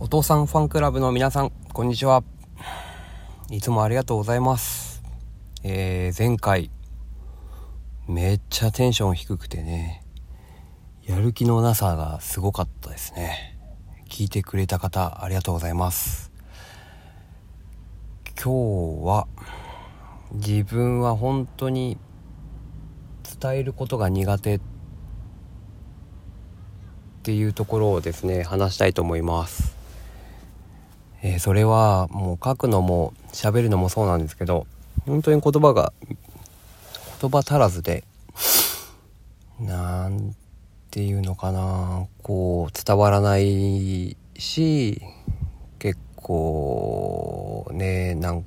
お父さんファンクラブの皆さん、こんにちは。いつもありがとうございます。えー、前回、めっちゃテンション低くてね、やる気のなさがすごかったですね。聞いてくれた方、ありがとうございます。今日は、自分は本当に伝えることが苦手っていうところをですね話したいと思います、えー、それはもう書くのも喋るのもそうなんですけど本当に言葉が言葉足らずでなんていうのかなこう伝わらないし結構ねなん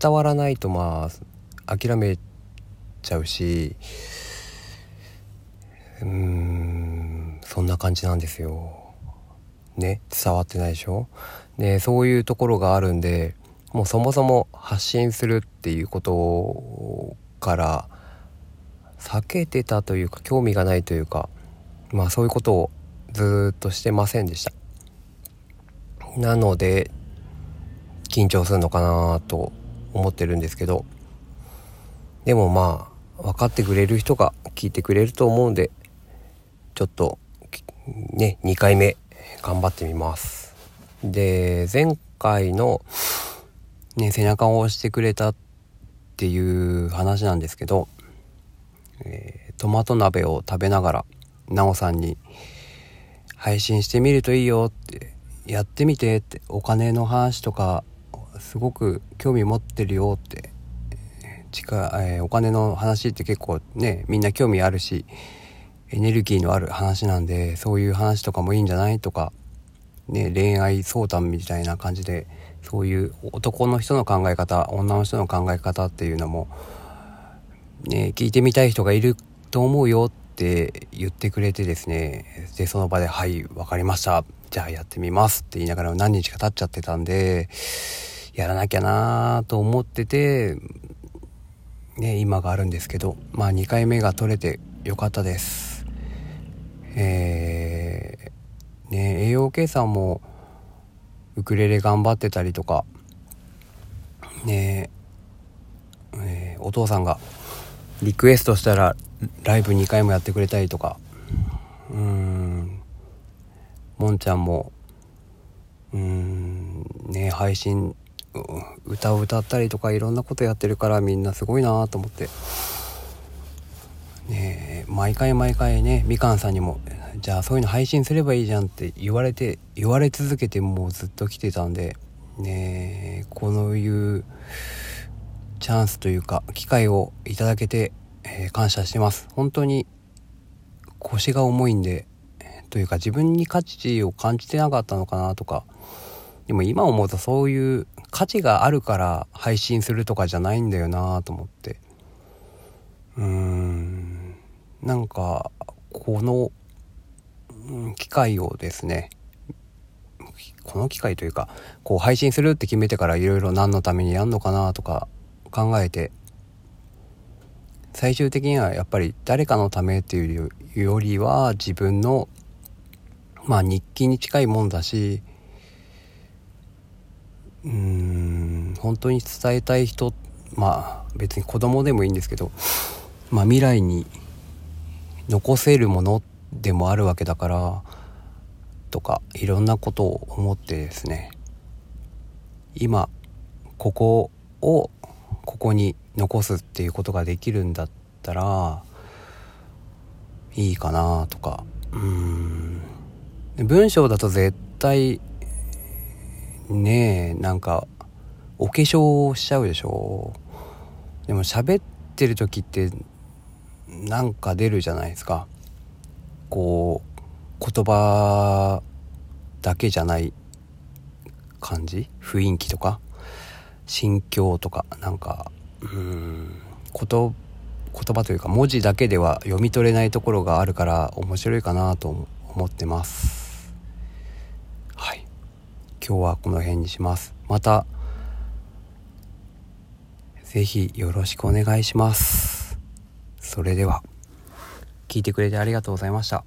伝わらないとまあ諦めちゃうしうーんそんな感じなんですよ。ね伝わってないでしょ？でそういうところがあるんでもうそもそも発信するっていうことから避けてたというか興味がないというかまあそういうことをずっとしてませんでした。なので緊張するのかなと思ってるんですけど。でもまあ分かってくれる人が聞いてくれると思うんでちょっとね2回目頑張ってみます。で前回のね背中を押してくれたっていう話なんですけど、えー、トマト鍋を食べながらなおさんに配信してみるといいよってやってみてってお金の話とかすごく興味持ってるよって近、えー、お金の話って結構ねみんな興味あるしエネルギーのある話なんでそういう話とかもいいんじゃないとか、ね、恋愛相談みたいな感じでそういう男の人の考え方女の人の考え方っていうのも、ね、聞いてみたい人がいると思うよって言ってくれてですねでその場で「はい分かりましたじゃあやってみます」って言いながら何日か経っちゃってたんでやらなきゃなと思ってて、ね、今があるんですけどまあ2回目が取れてよかったです。えー、ね、栄養計算もウクレレ頑張ってたりとか、ねえ、お父さんがリクエストしたらライブ2回もやってくれたりとかうんもんちゃんもうんね配信歌を歌ったりとかいろんなことやってるからみんなすごいなと思って。ね毎回毎回ねみかんさんにもじゃあそういうの配信すればいいじゃんって言われて言われ続けてもうずっと来てたんでねこのいうチャンスというか機会をいただけて、えー、感謝してます。本当に腰が重いんでというか自分に価値を感じてなかったのかなとかでも今思うとそういう価値があるから配信するとかじゃないんだよなと思って。うーん。なんかこの機会をですねこの機会というかこう配信するって決めてからいろいろ何のためにやんのかなとか考えて最終的にはやっぱり誰かのためっていうよりは自分のまあ日記に近いもんだしうん本当に伝えたい人まあ別に子供でもいいんですけどまあ未来に残せるものでもあるわけだからとかいろんなことを思ってですね。今ここをここに残すっていうことができるんだったらいいかなとか。うん。文章だと絶対ねえなんかお化粧しちゃうでしょ？でも喋ってる時ってなんか出るじゃないですか。こう言葉だけじゃない感じ？雰囲気とか？心境とか？なんかうん。言言葉というか文字だけでは読み取れないところがあるから面白いかなと思ってます。はい。今日はこの辺にします。また是非よろしくお願いします。それでは。聞いてくれてありがとうございました。